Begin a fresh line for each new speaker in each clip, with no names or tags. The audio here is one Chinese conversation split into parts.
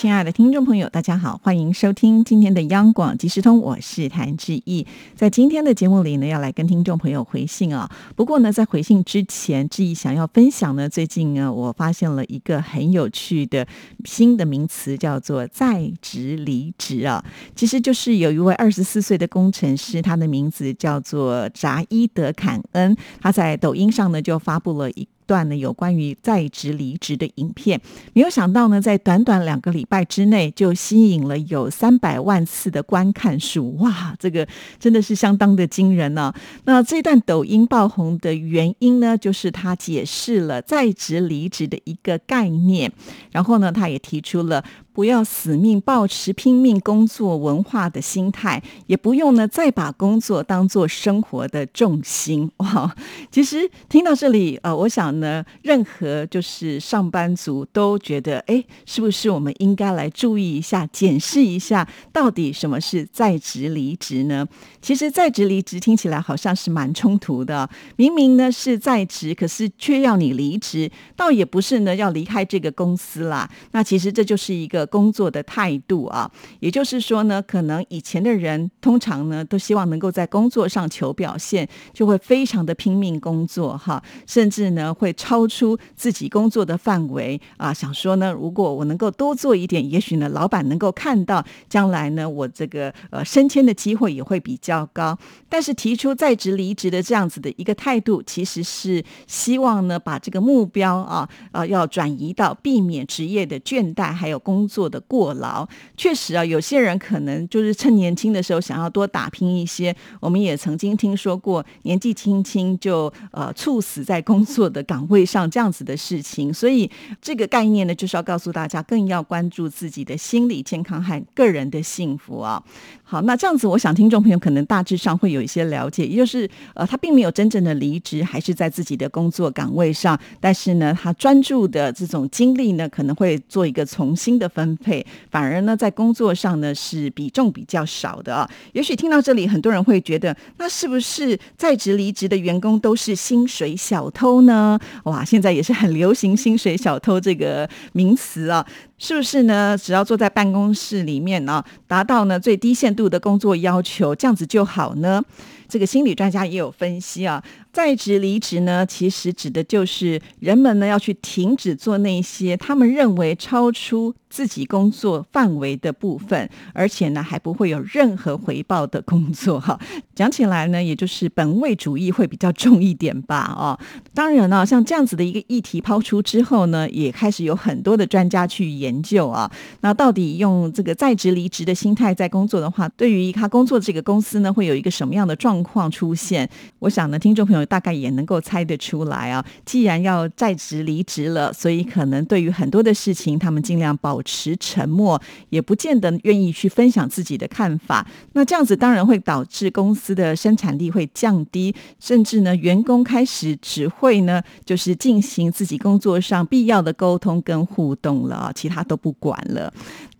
亲爱的听众朋友，大家好，欢迎收听今天的央广即时通，我是谭志毅。在今天的节目里呢，要来跟听众朋友回信啊。不过呢，在回信之前，志毅想要分享呢，最近呢，我发现了一个很有趣的新的名词，叫做在职离职啊。其实就是有一位二十四岁的工程师，他的名字叫做扎伊德坎恩，他在抖音上呢就发布了一。段呢有关于在职离职的影片，没有想到呢，在短短两个礼拜之内就吸引了有三百万次的观看数，哇，这个真的是相当的惊人呢。那这段抖音爆红的原因呢，就是他解释了在职离职的一个概念，然后呢，他也提出了。不要死命保持拼命工作文化的心态，也不用呢再把工作当做生活的重心 哇！其实听到这里，呃，我想呢，任何就是上班族都觉得，哎，是不是我们应该来注意一下、检视一下，到底什么是在职离职呢？其实在职离职听起来好像是蛮冲突的，明明呢是在职，可是却要你离职，倒也不是呢要离开这个公司啦。那其实这就是一个。工作的态度啊，也就是说呢，可能以前的人通常呢都希望能够在工作上求表现，就会非常的拼命工作哈，甚至呢会超出自己工作的范围啊，想说呢，如果我能够多做一点，也许呢老板能够看到，将来呢我这个呃升迁的机会也会比较高。但是提出在职离职的这样子的一个态度，其实是希望呢把这个目标啊啊要转移到避免职业的倦怠，还有工作。做的过劳，确实啊，有些人可能就是趁年轻的时候想要多打拼一些。我们也曾经听说过年纪轻轻就呃猝死在工作的岗位上这样子的事情。所以这个概念呢，就是要告诉大家，更要关注自己的心理健康和个人的幸福啊。好，那这样子，我想听众朋友可能大致上会有一些了解，也就是呃，他并没有真正的离职，还是在自己的工作岗位上，但是呢，他专注的这种精力呢，可能会做一个重新的分配，反而呢，在工作上呢是比重比较少的啊。也许听到这里，很多人会觉得，那是不是在职离职的员工都是薪水小偷呢？哇，现在也是很流行“薪水小偷”这个名词啊。是不是呢？只要坐在办公室里面呢，达到呢最低限度的工作要求，这样子就好呢？这个心理专家也有分析啊。在职离职呢，其实指的就是人们呢要去停止做那些他们认为超出自己工作范围的部分，而且呢还不会有任何回报的工作哈。讲起来呢，也就是本位主义会比较重一点吧哦。当然呢，像这样子的一个议题抛出之后呢，也开始有很多的专家去研究啊。那到底用这个在职离职的心态在工作的话，对于他工作这个公司呢，会有一个什么样的状情况出现？我想呢，听众朋友。大概也能够猜得出来啊！既然要在职离职了，所以可能对于很多的事情，他们尽量保持沉默，也不见得愿意去分享自己的看法。那这样子当然会导致公司的生产力会降低，甚至呢，员工开始只会呢，就是进行自己工作上必要的沟通跟互动了，其他都不管了。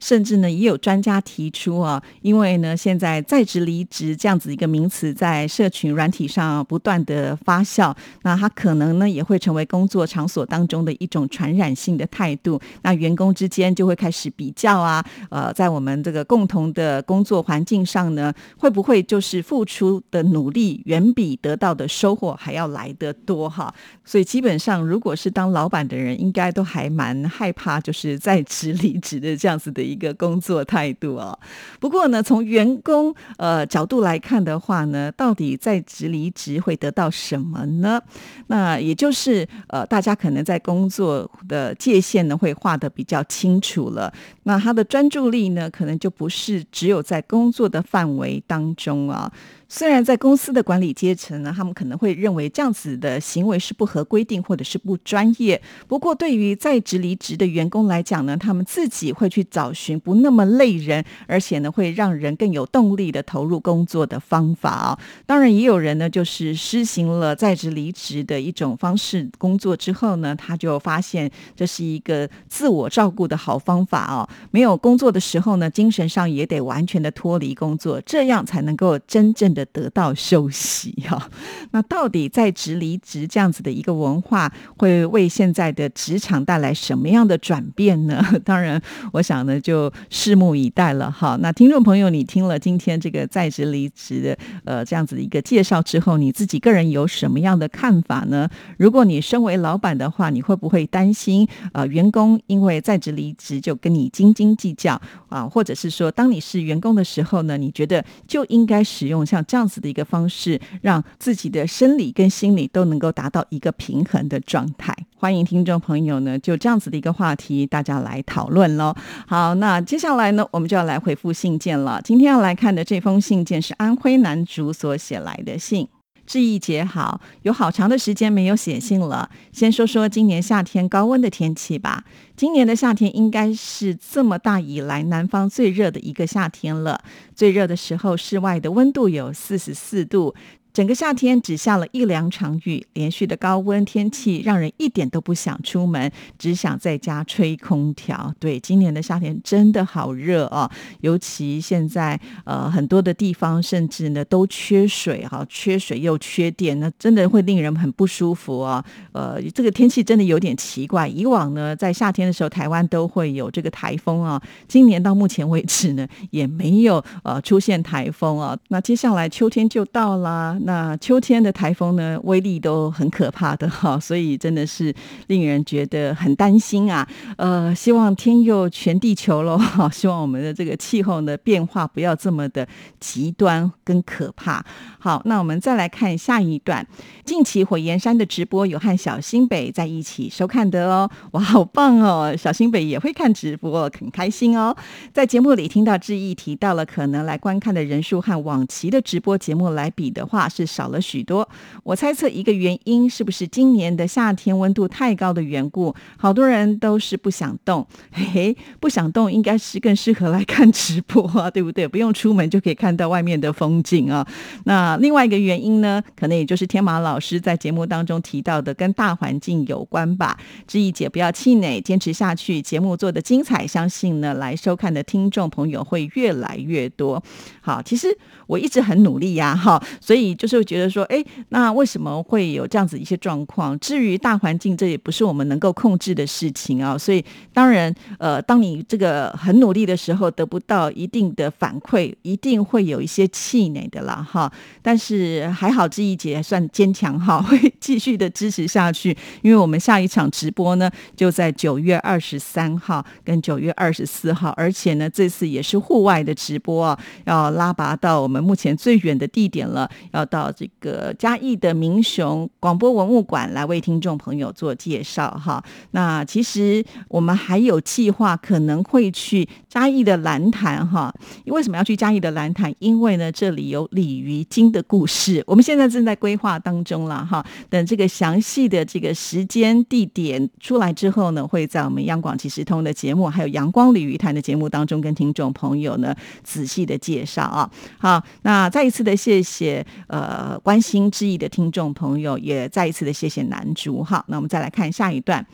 甚至呢，也有专家提出啊，因为呢，现在在职离职这样子一个名词在社群软体上不断的发酵，那它可能呢也会成为工作场所当中的一种传染性的态度。那员工之间就会开始比较啊，呃，在我们这个共同的工作环境上呢，会不会就是付出的努力远比得到的收获还要来得多哈？所以基本上，如果是当老板的人，应该都还蛮害怕，就是在职离职的这样子的。一个工作态度啊，不过呢，从员工呃角度来看的话呢，到底在职离职会得到什么呢？那也就是呃，大家可能在工作的界限呢会画的比较清楚了。那他的专注力呢，可能就不是只有在工作的范围当中啊。虽然在公司的管理阶层呢，他们可能会认为这样子的行为是不合规定或者是不专业。不过，对于在职离职的员工来讲呢，他们自己会去找寻不那么累人，而且呢会让人更有动力的投入工作的方法啊。当然，也有人呢就是施行了在职离职的一种方式，工作之后呢，他就发现这是一个自我照顾的好方法哦。没有工作的时候呢，精神上也得完全的脱离工作，这样才能够真正。的得到休息哈，那到底在职离职这样子的一个文化，会为现在的职场带来什么样的转变呢？当然，我想呢，就拭目以待了哈。那听众朋友，你听了今天这个在职离职的呃这样子的一个介绍之后，你自己个人有什么样的看法呢？如果你身为老板的话，你会不会担心呃员工因为在职离职就跟你斤斤计较啊？或者是说，当你是员工的时候呢，你觉得就应该使用像这样子的一个方式，让自己的生理跟心理都能够达到一个平衡的状态。欢迎听众朋友呢，就这样子的一个话题，大家来讨论喽。好，那接下来呢，我们就要来回复信件了。今天要来看的这封信件是安徽男主所写来的信。志毅姐好，有好长的时间没有写信了。先说说今年夏天高温的天气吧。今年的夏天应该是这么大以来南方最热的一个夏天了。最热的时候，室外的温度有四十四度。整个夏天只下了一两场雨，连续的高温天气让人一点都不想出门，只想在家吹空调。对，今年的夏天真的好热哦，尤其现在呃很多的地方甚至呢都缺水哈，缺水又缺电，那真的会令人很不舒服哦。呃，这个天气真的有点奇怪。以往呢在夏天的时候，台湾都会有这个台风啊，今年到目前为止呢也没有呃出现台风啊。那接下来秋天就到了。那秋天的台风呢，威力都很可怕的 哈，所以真的是令人觉得很担心啊。呃，希望天佑全地球喽，希望我们的这个气候呢变化不要这么的极端跟可怕。好，那我们再来看下一段。近期火焰山的直播有和小新北在一起收看的哦，哇，好棒哦！小新北也会看直播，很开心哦。在节目里听到志毅提到了，可能来观看的人数和往期的直播节目来比的话是少了许多。我猜测一个原因是不是今年的夏天温度太高的缘故，好多人都是不想动。嘿嘿，不想动应该是更适合来看直播啊，对不对？不用出门就可以看到外面的风景啊。那，另外一个原因呢，可能也就是天马老师在节目当中提到的，跟大环境有关吧。志毅姐不要气馁，坚持下去，节目做的精彩，相信呢来收看的听众朋友会越来越多。好，其实我一直很努力呀，哈，所以就是觉得说，哎，那为什么会有这样子一些状况？至于大环境，这也不是我们能够控制的事情啊。所以当然，呃，当你这个很努力的时候，得不到一定的反馈，一定会有一些气馁的啦，哈。但是还好，志毅姐算坚强哈，会继续的支持下去。因为我们下一场直播呢，就在九月二十三号跟九月二十四号，而且呢，这次也是户外的直播啊，要拉拔到我们目前最远的地点了，要到这个嘉义的民雄广播文物馆来为听众朋友做介绍哈。那其实我们还有计划，可能会去嘉义的蓝潭哈。为什么要去嘉义的蓝潭？因为呢，这里有鲤鱼。精的故事，我们现在正在规划当中了哈。等这个详细的这个时间地点出来之后呢，会在我们央广即时通的节目，还有阳光鲤鱼潭的节目当中，跟听众朋友呢仔细的介绍啊。好，那再一次的谢谢呃呃关心之意的听众朋友，也再一次的谢谢男主。好，那我们再来看下一段。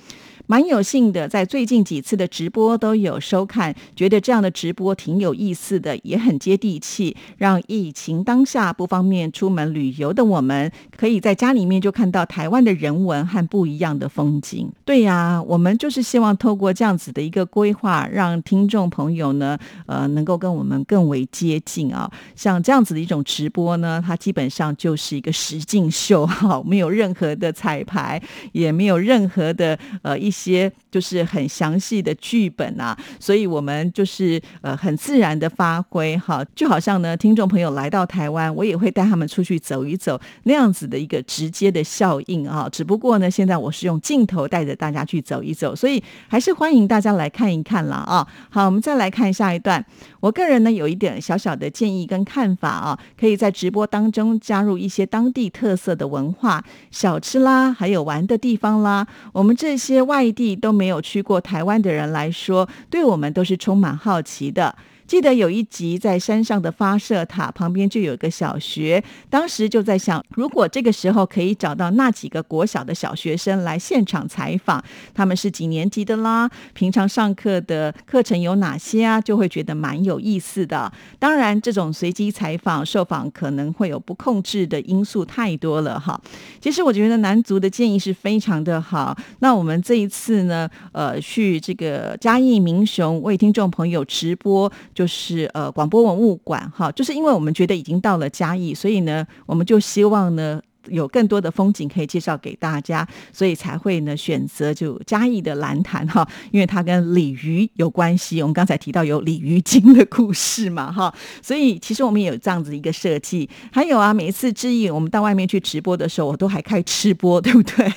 蛮有幸的，在最近几次的直播都有收看，觉得这样的直播挺有意思的，也很接地气，让疫情当下不方便出门旅游的我们，可以在家里面就看到台湾的人文和不一样的风景。对呀，我们就是希望透过这样子的一个规划，让听众朋友呢，呃，能够跟我们更为接近啊。像这样子的一种直播呢，它基本上就是一个实境秀，哈，没有任何的彩排，也没有任何的呃一些就是很详细的剧本啊，所以我们就是呃很自然的发挥，哈，就好像呢，听众朋友来到台湾，我也会带他们出去走一走，那样子的一个直接的效应啊。只不过呢，现在我是用镜头带着大家去走一走，所以还是欢迎大家来看一看了啊。好，我们再来看下一段。我个人呢有一点小小的建议跟看法啊，可以在直播当中加入一些当地特色的文化、小吃啦，还有玩的地方啦。我们这些外地都没有去过台湾的人来说，对我们都是充满好奇的。记得有一集在山上的发射塔旁边就有个小学，当时就在想，如果这个时候可以找到那几个国小的小学生来现场采访，他们是几年级的啦？平常上课的课程有哪些啊？就会觉得蛮有意思的。当然，这种随机采访受访可能会有不控制的因素太多了哈。其实我觉得男足的建议是非常的好。那我们这一次呢，呃，去这个嘉义民雄为听众朋友直播。就是呃广播文物馆哈，就是因为我们觉得已经到了嘉义，所以呢，我们就希望呢有更多的风景可以介绍给大家，所以才会呢选择就嘉义的蓝潭哈，因为它跟鲤鱼有关系。我们刚才提到有鲤鱼精的故事嘛哈，所以其实我们也有这样子一个设计。还有啊，每一次志毅我们到外面去直播的时候，我都还开吃播，对不对？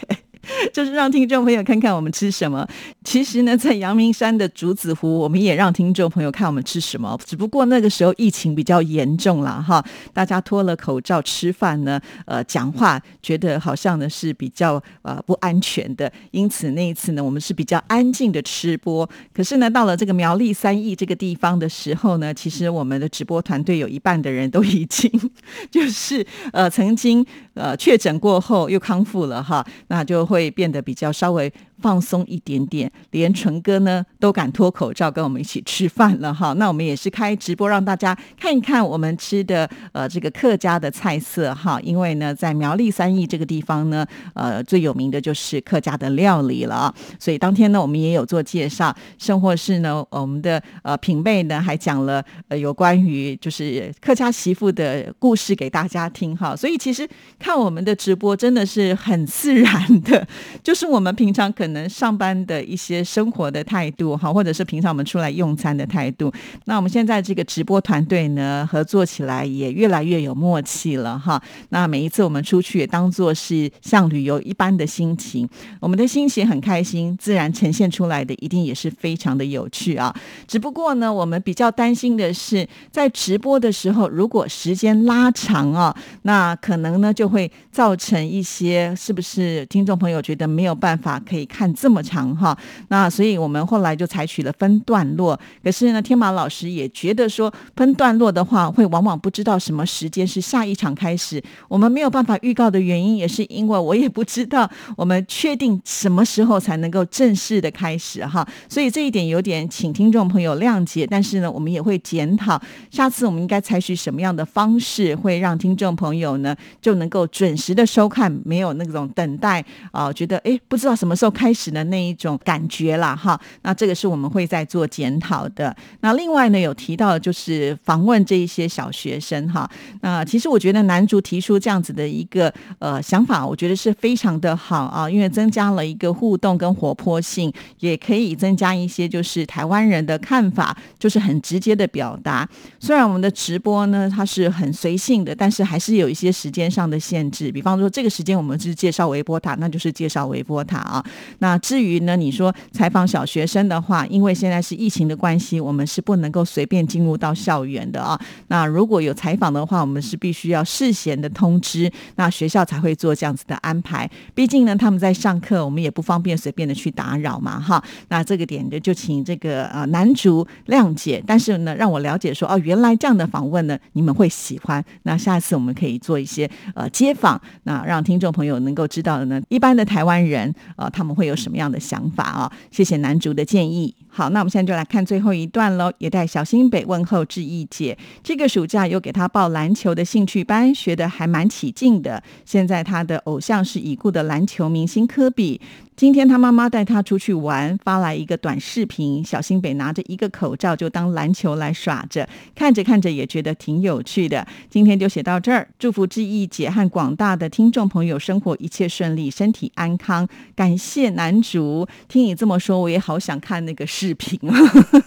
就是让听众朋友看看我们吃什么。其实呢，在阳明山的竹子湖，我们也让听众朋友看我们吃什么。只不过那个时候疫情比较严重了哈，大家脱了口罩吃饭呢，呃，讲话觉得好像呢是比较呃不安全的。因此那一次呢，我们是比较安静的吃播。可是呢，到了这个苗栗三义这个地方的时候呢，其实我们的直播团队有一半的人都已经 就是呃曾经呃确诊过后又康复了哈，那就会。变变得比较稍微放松一点点，连纯哥呢都敢脱口罩跟我们一起吃饭了哈。那我们也是开直播让大家看一看我们吃的呃这个客家的菜色哈。因为呢在苗栗三义这个地方呢，呃最有名的就是客家的料理了，所以当天呢我们也有做介绍，甚或是呢我们的呃品妹呢还讲了呃有关于就是客家媳妇的故事给大家听哈。所以其实看我们的直播真的是很自然的。就是我们平常可能上班的一些生活的态度哈，或者是平常我们出来用餐的态度。那我们现在这个直播团队呢，合作起来也越来越有默契了哈。那每一次我们出去，也当做是像旅游一般的心情，我们的心情很开心，自然呈现出来的一定也是非常的有趣啊。只不过呢，我们比较担心的是，在直播的时候，如果时间拉长啊，那可能呢就会造成一些是不是听众朋友。觉得没有办法可以看这么长哈，那所以我们后来就采取了分段落。可是呢，天马老师也觉得说分段落的话，会往往不知道什么时间是下一场开始。我们没有办法预告的原因，也是因为我也不知道我们确定什么时候才能够正式的开始哈。所以这一点有点请听众朋友谅解。但是呢，我们也会检讨下次我们应该采取什么样的方式，会让听众朋友呢就能够准时的收看，没有那种等待啊。觉得哎，不知道什么时候开开始的那一种感觉啦，哈。那这个是我们会在做检讨的。那另外呢，有提到就是访问这一些小学生哈。那其实我觉得男主提出这样子的一个呃想法，我觉得是非常的好啊，因为增加了一个互动跟活泼性，也可以增加一些就是台湾人的看法，就是很直接的表达。虽然我们的直播呢它是很随性的，但是还是有一些时间上的限制。比方说这个时间我们是介绍微波塔，那就是。介绍微波塔啊，那至于呢，你说采访小学生的话，因为现在是疫情的关系，我们是不能够随便进入到校园的啊。那如果有采访的话，我们是必须要事先的通知，那学校才会做这样子的安排。毕竟呢，他们在上课，我们也不方便随便的去打扰嘛，哈。那这个点的就请这个呃男主谅解，但是呢，让我了解说哦，原来这样的访问呢，你们会喜欢。那下次我们可以做一些呃街访，那让听众朋友能够知道的呢，一般的。台湾人啊，他们会有什么样的想法啊？谢谢男主的建议。好，那我们现在就来看最后一段喽。也带小新北问候志毅姐，这个暑假又给他报篮球的兴趣班，学的还蛮起劲的。现在他的偶像是已故的篮球明星科比。今天他妈妈带他出去玩，发来一个短视频，小新北拿着一个口罩就当篮球来耍着，看着看着也觉得挺有趣的。今天就写到这儿，祝福志毅姐和广大的听众朋友生活一切顺利，身体安康。感谢男主，听你这么说，我也好想看那个视频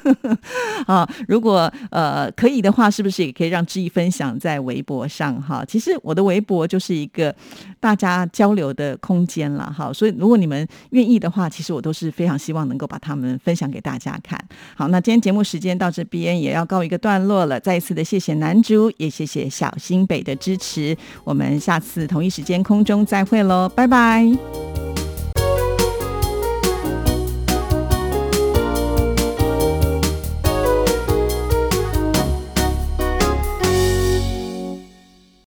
啊！如果呃可以的话，是不是也可以让志毅分享在微博上哈？其实我的微博就是一个大家交流的空间了哈，所以如果你们。愿意的话，其实我都是非常希望能够把他们分享给大家看。好，那今天节目时间到这边也要告一个段落了。再一次的谢谢男主，也谢谢小新北的支持。我们下次同一时间空中再会喽，拜拜。